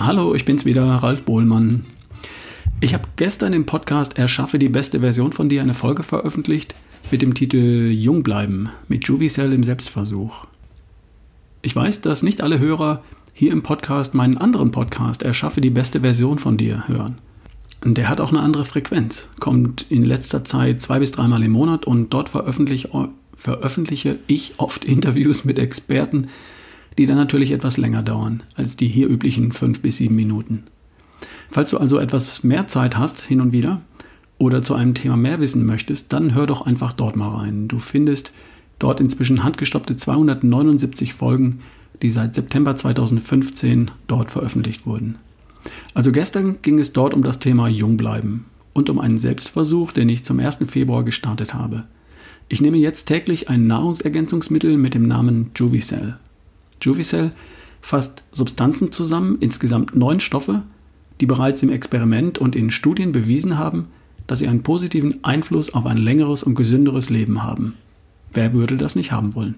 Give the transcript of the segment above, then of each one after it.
Hallo, ich bin's wieder, Ralf Bohlmann. Ich habe gestern im Podcast Erschaffe die beste Version von dir eine Folge veröffentlicht mit dem Titel Jung bleiben mit Juvicell im Selbstversuch. Ich weiß, dass nicht alle Hörer hier im Podcast meinen anderen Podcast Erschaffe die beste Version von dir hören. Der hat auch eine andere Frequenz, kommt in letzter Zeit zwei bis dreimal im Monat und dort veröffentliche, veröffentliche ich oft Interviews mit Experten, die dann natürlich etwas länger dauern als die hier üblichen fünf bis sieben Minuten. Falls du also etwas mehr Zeit hast, hin und wieder, oder zu einem Thema mehr wissen möchtest, dann hör doch einfach dort mal rein. Du findest dort inzwischen handgestoppte 279 Folgen, die seit September 2015 dort veröffentlicht wurden. Also gestern ging es dort um das Thema Jungbleiben und um einen Selbstversuch, den ich zum 1. Februar gestartet habe. Ich nehme jetzt täglich ein Nahrungsergänzungsmittel mit dem Namen Juvicell. Juvicell fasst Substanzen zusammen, insgesamt neun Stoffe, die bereits im Experiment und in Studien bewiesen haben, dass sie einen positiven Einfluss auf ein längeres und gesünderes Leben haben. Wer würde das nicht haben wollen?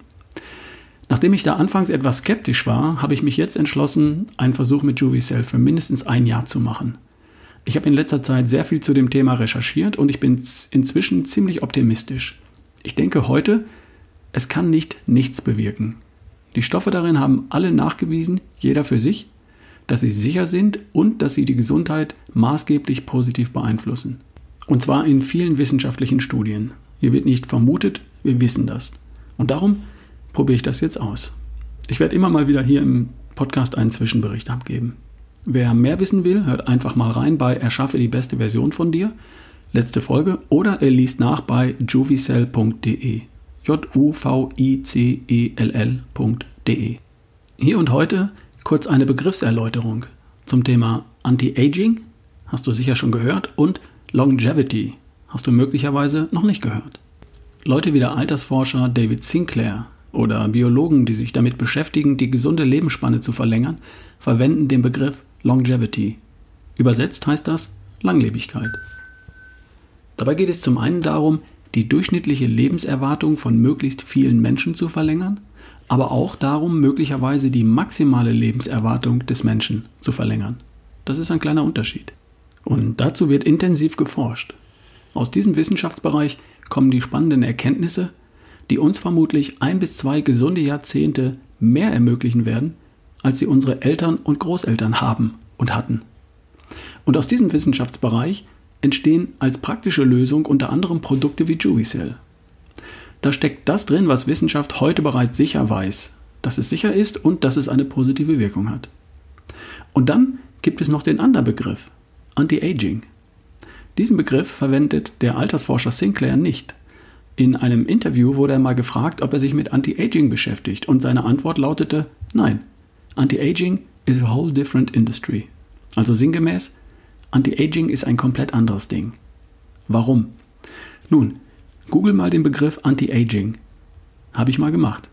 Nachdem ich da anfangs etwas skeptisch war, habe ich mich jetzt entschlossen, einen Versuch mit Juvicell für mindestens ein Jahr zu machen. Ich habe in letzter Zeit sehr viel zu dem Thema recherchiert und ich bin inzwischen ziemlich optimistisch. Ich denke heute, es kann nicht nichts bewirken. Die Stoffe darin haben alle nachgewiesen, jeder für sich, dass sie sicher sind und dass sie die Gesundheit maßgeblich positiv beeinflussen. Und zwar in vielen wissenschaftlichen Studien. Hier wird nicht vermutet, wir wissen das. Und darum probiere ich das jetzt aus. Ich werde immer mal wieder hier im Podcast einen Zwischenbericht abgeben. Wer mehr wissen will, hört einfach mal rein bei Erschaffe die beste Version von dir, letzte Folge, oder er liest nach bei juvicell.de. J-U-V-I-C-E-L-L.de. Hier und heute kurz eine Begriffserläuterung zum Thema Anti-Aging, hast du sicher schon gehört, und Longevity, hast du möglicherweise noch nicht gehört. Leute wie der Altersforscher David Sinclair oder Biologen, die sich damit beschäftigen, die gesunde Lebensspanne zu verlängern, verwenden den Begriff Longevity. Übersetzt heißt das Langlebigkeit. Dabei geht es zum einen darum, die durchschnittliche Lebenserwartung von möglichst vielen Menschen zu verlängern, aber auch darum, möglicherweise die maximale Lebenserwartung des Menschen zu verlängern. Das ist ein kleiner Unterschied. Und dazu wird intensiv geforscht. Aus diesem Wissenschaftsbereich kommen die spannenden Erkenntnisse, die uns vermutlich ein bis zwei gesunde Jahrzehnte mehr ermöglichen werden, als sie unsere Eltern und Großeltern haben und hatten. Und aus diesem Wissenschaftsbereich entstehen als praktische Lösung unter anderem Produkte wie Juvicell. Da steckt das drin, was Wissenschaft heute bereits sicher weiß, dass es sicher ist und dass es eine positive Wirkung hat. Und dann gibt es noch den anderen Begriff, Anti-Aging. Diesen Begriff verwendet der Altersforscher Sinclair nicht. In einem Interview wurde er mal gefragt, ob er sich mit Anti-Aging beschäftigt und seine Antwort lautete Nein. Anti-Aging is a whole different industry. Also sinngemäß, Anti-Aging ist ein komplett anderes Ding. Warum? Nun, google mal den Begriff Anti-Aging. Habe ich mal gemacht.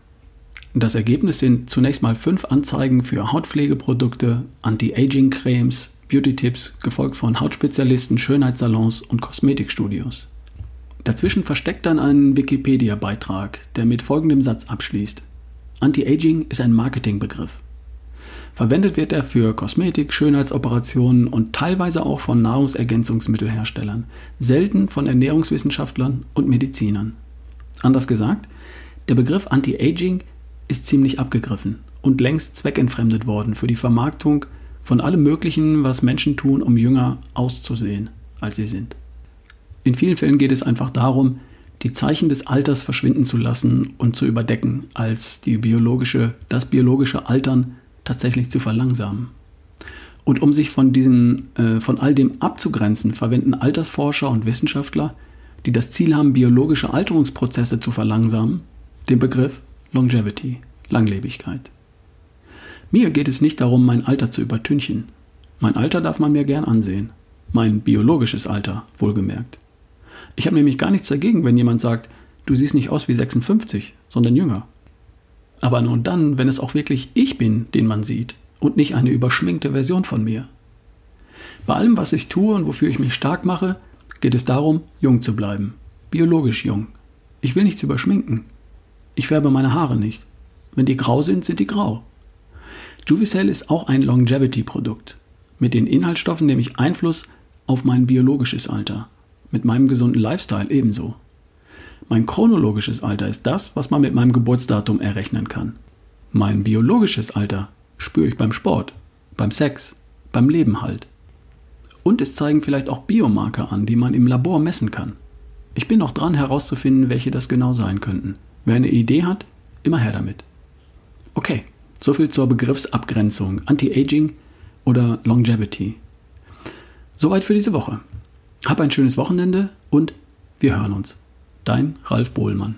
Das Ergebnis sind zunächst mal fünf Anzeigen für Hautpflegeprodukte, Anti-Aging-Cremes, Beauty-Tipps, gefolgt von Hautspezialisten, Schönheitssalons und Kosmetikstudios. Dazwischen versteckt dann ein Wikipedia-Beitrag, der mit folgendem Satz abschließt. Anti-Aging ist ein Marketingbegriff. Verwendet wird er für Kosmetik, Schönheitsoperationen und teilweise auch von Nahrungsergänzungsmittelherstellern, selten von Ernährungswissenschaftlern und Medizinern. Anders gesagt, der Begriff Anti-Aging ist ziemlich abgegriffen und längst zweckentfremdet worden für die Vermarktung von allem Möglichen, was Menschen tun, um jünger auszusehen, als sie sind. In vielen Fällen geht es einfach darum, die Zeichen des Alters verschwinden zu lassen und zu überdecken, als die biologische, das biologische Altern tatsächlich zu verlangsamen. Und um sich von, diesen, äh, von all dem abzugrenzen, verwenden Altersforscher und Wissenschaftler, die das Ziel haben, biologische Alterungsprozesse zu verlangsamen, den Begriff Longevity, Langlebigkeit. Mir geht es nicht darum, mein Alter zu übertünchen. Mein Alter darf man mir gern ansehen. Mein biologisches Alter, wohlgemerkt. Ich habe nämlich gar nichts dagegen, wenn jemand sagt, du siehst nicht aus wie 56, sondern jünger. Aber nur dann, wenn es auch wirklich ich bin, den man sieht und nicht eine überschminkte Version von mir. Bei allem, was ich tue und wofür ich mich stark mache, geht es darum, jung zu bleiben. Biologisch jung. Ich will nichts überschminken. Ich färbe meine Haare nicht. Wenn die grau sind, sind die grau. Juvicell ist auch ein Longevity-Produkt. Mit den Inhaltsstoffen nehme ich Einfluss auf mein biologisches Alter. Mit meinem gesunden Lifestyle ebenso. Mein chronologisches Alter ist das, was man mit meinem Geburtsdatum errechnen kann. Mein biologisches Alter spüre ich beim Sport, beim Sex, beim Leben halt. Und es zeigen vielleicht auch Biomarker an, die man im Labor messen kann. Ich bin noch dran herauszufinden, welche das genau sein könnten. Wer eine Idee hat, immer her damit. Okay, soviel zur Begriffsabgrenzung Anti-Aging oder Longevity. Soweit für diese Woche. Hab ein schönes Wochenende und wir hören uns. Dein Ralf Bohlmann.